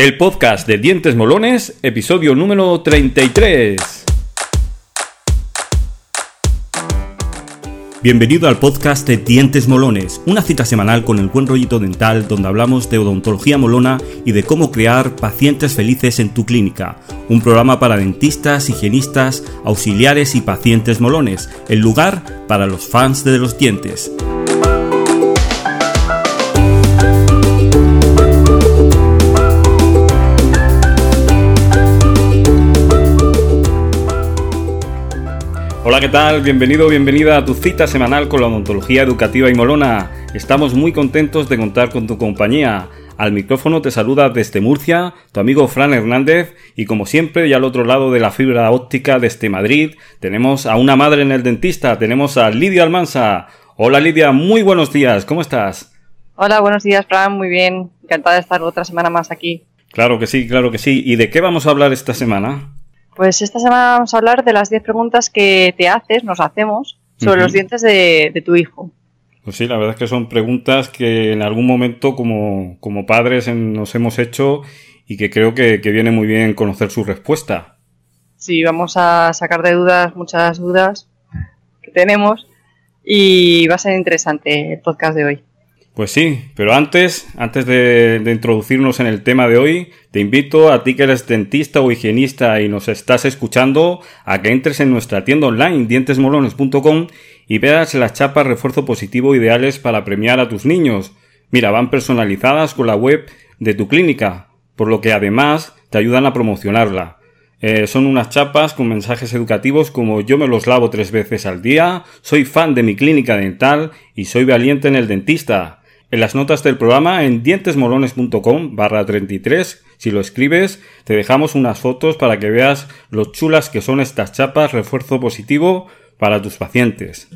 El podcast de Dientes Molones, episodio número 33. Bienvenido al podcast de Dientes Molones, una cita semanal con el buen rollito dental donde hablamos de odontología molona y de cómo crear pacientes felices en tu clínica. Un programa para dentistas, higienistas, auxiliares y pacientes molones, el lugar para los fans de los dientes. Hola, ¿qué tal? Bienvenido, bienvenida a tu cita semanal con la odontología educativa y molona. Estamos muy contentos de contar con tu compañía. Al micrófono te saluda desde Murcia tu amigo Fran Hernández y como siempre y al otro lado de la fibra óptica desde Madrid tenemos a una madre en el dentista, tenemos a Lidia Almansa. Hola Lidia, muy buenos días, ¿cómo estás? Hola, buenos días Fran, muy bien, encantada de estar otra semana más aquí. Claro que sí, claro que sí. ¿Y de qué vamos a hablar esta semana? Pues esta semana vamos a hablar de las 10 preguntas que te haces, nos hacemos, sobre los dientes de, tu hijo. Pues sí, la verdad es que son preguntas que en algún momento como, como padres nos hemos hecho y que creo que, que, viene muy bien conocer su respuesta. Sí, vamos a sacar de dudas muchas dudas que tenemos y va a ser interesante el podcast de hoy. Pues sí, pero antes, antes de, introducirnos en el tema de hoy, te invito a ti que eres dentista o higienista y nos estás escuchando a que entres en nuestra tienda online dientesmolones.com y veas las chapas refuerzo positivo ideales para premiar a tus niños. Mira, van personalizadas con la web de tu clínica, por lo que además te ayudan a promocionarla. Eh, son unas chapas con mensajes educativos como yo me los lavo tres veces al día, soy fan de mi clínica dental y soy valiente en el dentista. En las notas del programa en dientesmolones.com barra 33, si lo escribes, te dejamos unas fotos para que veas lo chulas que son estas chapas refuerzo positivo para tus pacientes.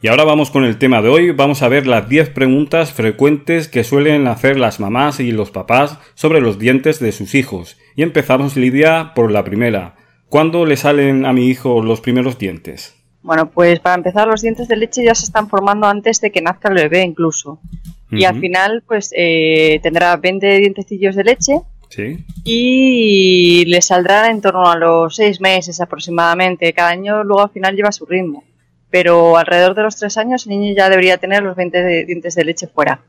Y ahora vamos con el tema de hoy, vamos a ver las 10 preguntas frecuentes que suelen hacer las mamás y los papás sobre los dientes de sus hijos. Y empezamos, Lidia, por la primera. ¿Cuándo le salen a mi hijo los primeros dientes? Bueno, pues para empezar, los dientes de leche ya se están formando antes de que nazca el bebé incluso. Y al final, pues eh, tendrá 20 dientecillos de leche. Sí. Y le saldrá en torno a los 6 meses aproximadamente. Cada año luego al final lleva su ritmo. Pero alrededor de los 3 años el niño ya debería tener los 20 dientes de leche fuera.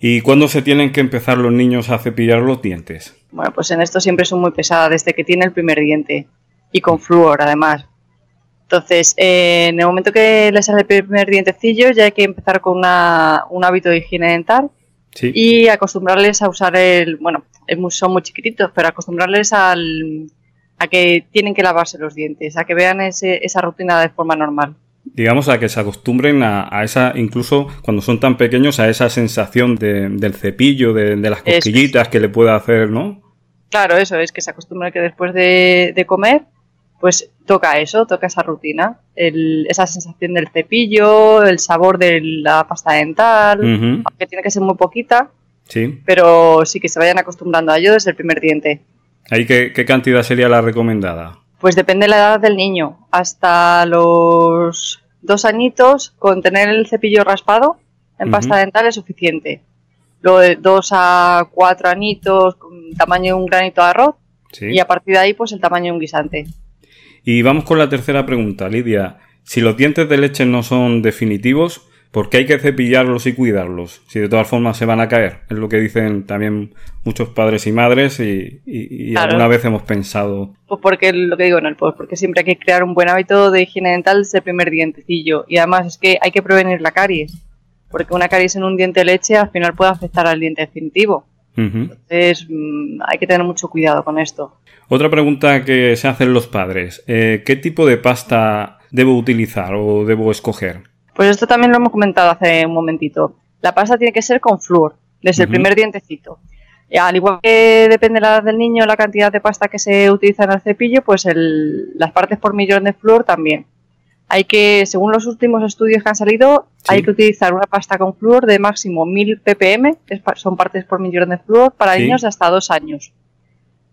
¿Y cuándo se tienen que empezar los niños a cepillar los dientes? Bueno, pues en esto siempre son muy pesadas, desde que tiene el primer diente. Y con flúor, además. Entonces, eh, en el momento que le sale el primer dientecillo, ya hay que empezar con un hábito de higiene dental y acostumbrarles a usar el. Bueno, son muy chiquititos, pero acostumbrarles al, a que tienen que lavarse los dientes, a que vean esa rutina de forma normal. Digamos, a que se acostumbren a, esa, incluso cuando son tan pequeños, a esa sensación del cepillo, de, las cosquillitas que le puede hacer, ¿no? Claro, eso es, que se acostumbren que después de comer pues toca eso, toca esa rutina, esa sensación del cepillo, el sabor de la pasta dental, aunque tiene que ser muy poquita, sí. pero sí que se vayan acostumbrando a ello desde el primer diente. ¿Ahí qué, cantidad sería la recomendada? Pues depende de la edad del niño. Hasta los dos añitos, con tener el cepillo raspado en pasta dental es suficiente. Luego de dos a cuatro anitos, con tamaño de un granito de arroz, y a partir de ahí, pues el tamaño de un guisante. Y vamos con la tercera pregunta, Lidia. Si los dientes de leche no son definitivos, ¿por qué hay que cepillarlos y cuidarlos? Si de todas formas se van a caer. Es lo que dicen también muchos padres y madres y, alguna vez hemos pensado. Pues porque lo que digo, no, pues porque siempre hay que crear un buen hábito de higiene dental desde el primer dientecillo. Y además es que hay que prevenir la caries. Porque una caries en un diente de leche al final puede afectar al diente definitivo. Entonces mm, hay que tener mucho cuidado con esto. Otra pregunta que se hacen los padres. Eh, ¿Qué tipo de pasta debo utilizar o debo escoger? Pues esto también lo hemos comentado hace un momentito. La pasta tiene que ser con flúor, desde el primer dientecito. al igual que depende la edad del niño, la cantidad de pasta que se utiliza en el cepillo, pues las partes por millón de flúor también. Hay que, según los últimos estudios que han salido, hay que utilizar una pasta con flúor de máximo 1000 ppm, que son partes por millón de flúor, para niños de hasta dos años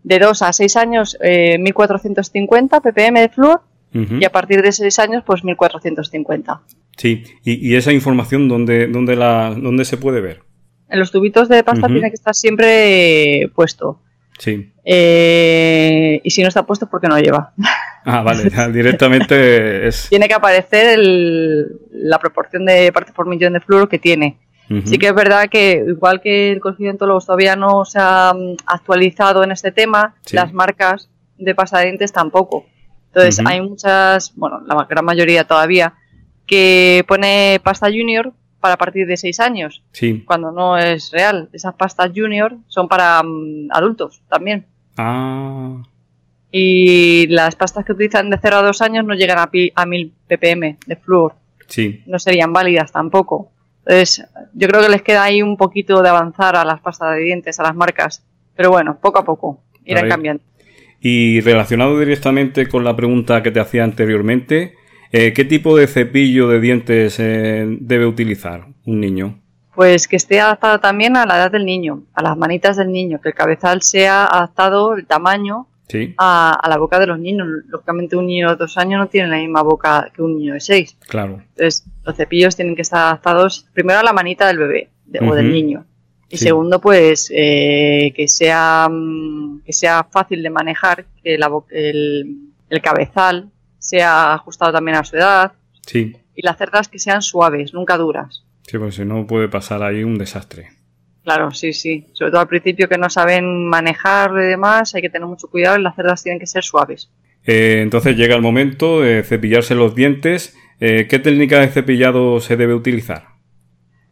de 2 a 6 años eh, 1450 ppm de flúor y a partir de 6 años pues 1450. Sí, ¿y, esa información dónde, dónde, la, dónde se puede ver? En los tubitos de pasta tiene que estar siempre puesto. Sí. Eh, y si no está puesto, porque no lleva. Ah, vale, directamente es... tiene que aparecer el- la proporción de partes por millón de fluoro que tiene. Sí que es verdad que, igual que el Colegio de todavía no se ha mm, actualizado en este tema, Sí. las marcas de pasta de dientes tampoco. Entonces, hay muchas, bueno, la gran mayoría todavía, que pone pasta junior para partir de 6 años, Sí. cuando no es real. Esas pastas junior son para mm, adultos también. Ah, Y las pastas que utilizan de 0 a 2 años no llegan a, pi- a 1000 ppm de flúor. sí. no serían válidas tampoco. Entonces, yo creo que les queda ahí un poquito de avanzar a las pastas de dientes, a las marcas. Pero bueno, poco a poco irán cambiando. Y relacionado directamente con la pregunta que te hacía anteriormente, eh, ¿qué tipo de cepillo de dientes eh, debe utilizar un niño? Pues que esté adaptado también a la edad del niño, a las manitas del niño, que el cabezal sea adaptado el tamaño Sí, a, a la boca de los niños. Lógicamente un niño de dos años no tiene la misma boca que un niño de seis. claro. Entonces, los cepillos tienen que estar adaptados primero a la manita del bebé de- o del niño. Y Sí. segundo, pues eh, que, sea, mm, que sea fácil de manejar, que la el, el cabezal sea ajustado también a su edad Sí, y las cerdas que sean suaves, nunca duras. sí, porque si no puede pasar ahí un desastre. Claro, sí, sí. Sobre todo al principio que no saben manejar y demás, hay que tener mucho cuidado y las cerdas tienen que ser suaves. Eh, entonces llega el momento de cepillarse los dientes. Eh, ¿Qué técnica de cepillado se debe utilizar?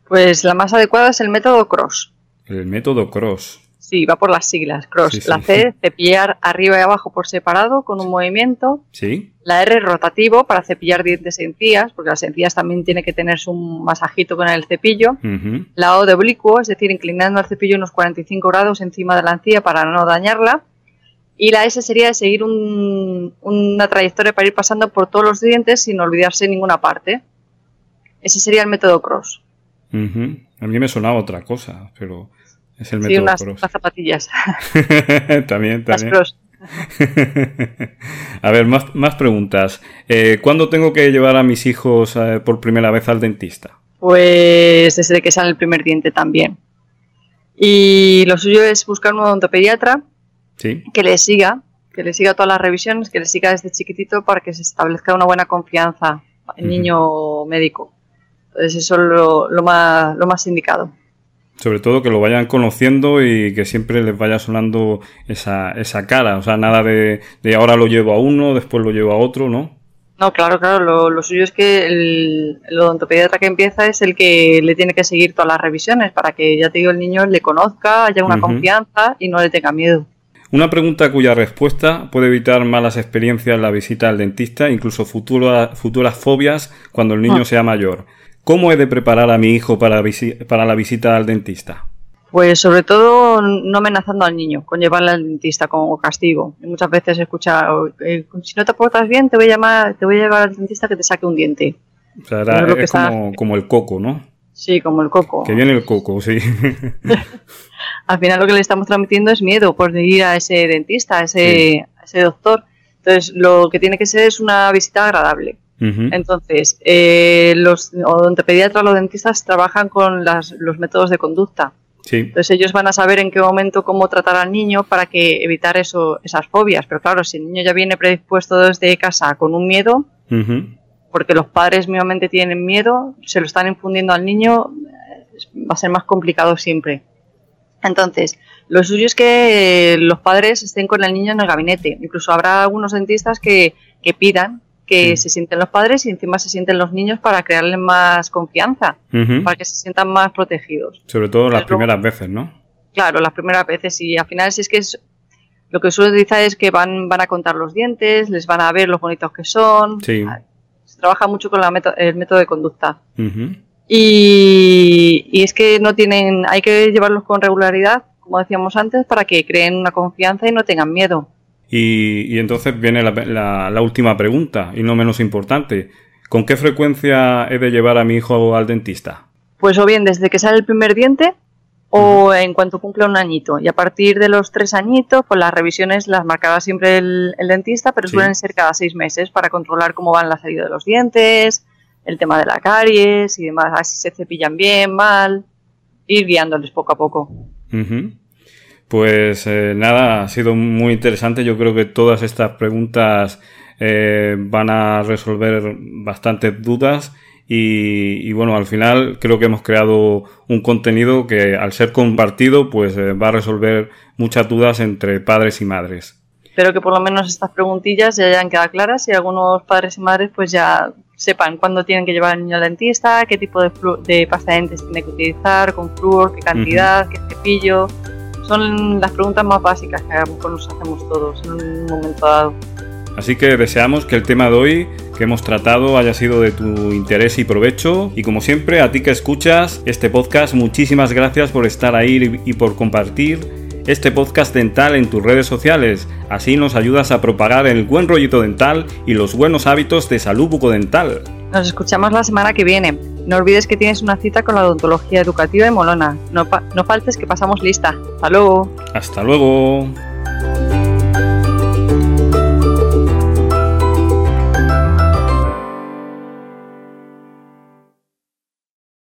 Pues la más adecuada es el método cross. El método cross. Sí, va por las siglas. Cross. Sí, sí. La C, cepillar arriba y abajo por separado con un movimiento. ¿Sí? La R, rotativo, para cepillar dientes e encías, porque las encías también tiene que tenerse un masajito con el cepillo. La O de oblicuo, es decir, inclinando el cepillo unos 45 grados encima de la encía para no dañarla. Y la S sería de seguir un- una trayectoria para ir pasando por todos los dientes sin olvidarse ninguna parte. Ese sería el método cross. Ujú. A mí me sonaba otra cosa, pero es el Sí, unas, zapatillas. también, también. a ver, más, más preguntas. Eh, ¿Cuándo tengo que llevar a mis hijos eh, por primera vez al dentista? Pues desde que sale el primer diente también. Y lo suyo es buscar un odontopediatra Sí. que le siga, que le siga todas las revisiones, que le siga desde chiquitito para que se establezca una buena confianza en Ujú. niño médico. Entonces eso es lo, lo más, lo más indicado. Sobre todo que lo vayan conociendo y que siempre les vaya sonando esa, esa cara. O sea, nada de, de ahora lo llevo a uno, después lo llevo a otro, ¿no? No, claro, claro, lo, lo suyo es que el, el odontopediatra que empieza es el que le tiene que seguir todas las revisiones para que, ya te digo, el niño le conozca, haya una confianza y no le tenga miedo. Una pregunta cuya respuesta puede evitar malas experiencias en la visita al dentista, incluso futura- futuras fobias cuando el niño Ah. sea mayor. ¿Cómo he de preparar a mi hijo para, para la visita al dentista? Pues sobre todo no amenazando al niño con llevarle al dentista como castigo. Muchas veces he escuchado, eh, si no te portas bien te voy a llamar, te voy a llevar al dentista que te saque un diente. O sea, era- Eso es que está- como, como el coco, ¿no? Sí, como el coco. Que viene el coco, sí. Al final lo que le estamos transmitiendo es miedo por ir a ese dentista, a ese, Sí. a ese doctor. Entonces lo que tiene que ser es una visita agradable. Ujú. Entonces, eh, los odontopediatras, los dentistas trabajan con las- los métodos de conducta. Sí, Entonces ellos van a saber en qué momento cómo tratar al niño para que evitar eso, esas fobias. Pero claro, si el niño ya viene predispuesto desde casa con un miedo, porque los padres mismamente tienen miedo, se lo están infundiendo al niño, va a ser más complicado siempre. Entonces, lo suyo es que los padres estén con el niño en el gabinete. Incluso habrá algunos dentistas que, que pidan que Sí. se sienten los padres y encima se sienten los niños para crearles más confianza, para que se sientan más protegidos. Sobre todo las primeras veces, ¿no? Claro, las primeras veces y al final si es que es lo que suele utilizar es que van, van a contar los dientes, les van a ver los bonitos que son. Sí. Se trabaja mucho con la meto- el método de conducta. Y, y es que no tienen, hay que llevarlos con regularidad, como decíamos antes, para que creen una confianza y no tengan miedo. Y, y entonces viene la, la- la última pregunta, y no menos importante. ¿Con qué frecuencia he de llevar a mi hijo al dentista? Pues o bien desde que sale el primer diente o en cuanto cumple un añito. Y a partir de los tres añitos, pues las revisiones las marcará siempre el, el dentista, pero Sí. suelen ser cada seis meses para controlar cómo van la salida de los dientes, el tema de la caries y demás, así se cepillan bien, mal. ir guiándoles poco a poco. Pues eh, nada, ha sido muy interesante. Yo creo que todas estas preguntas eh, van a resolver bastantes dudas y, bueno, al final creo que hemos creado un contenido que al ser compartido pues eh, va a resolver muchas dudas entre padres y madres. Espero que por lo menos estas preguntillas ya hayan quedado claras y algunos padres y madres pues ya sepan cuándo tienen que llevar al niño al dentista, qué tipo de, de pasta de dientes tiene que utilizar, con flúor, qué cantidad, qué cepillo. Son las preguntas más básicas que nos hacemos todos en un momento dado. Así que deseamos que el tema de hoy que hemos tratado haya sido de tu interés y provecho. Y como siempre, a ti que escuchas este podcast, muchísimas gracias por estar ahí y por compartir este podcast dental en tus redes sociales. Así nos ayudas a propagar el buen rollito dental y los buenos hábitos de salud bucodental. Nos escuchamos la semana que viene. No olvides que tienes una cita con la odontología educativa de Molona. No, no faltes que pasamos lista. Hasta luego. Hasta luego.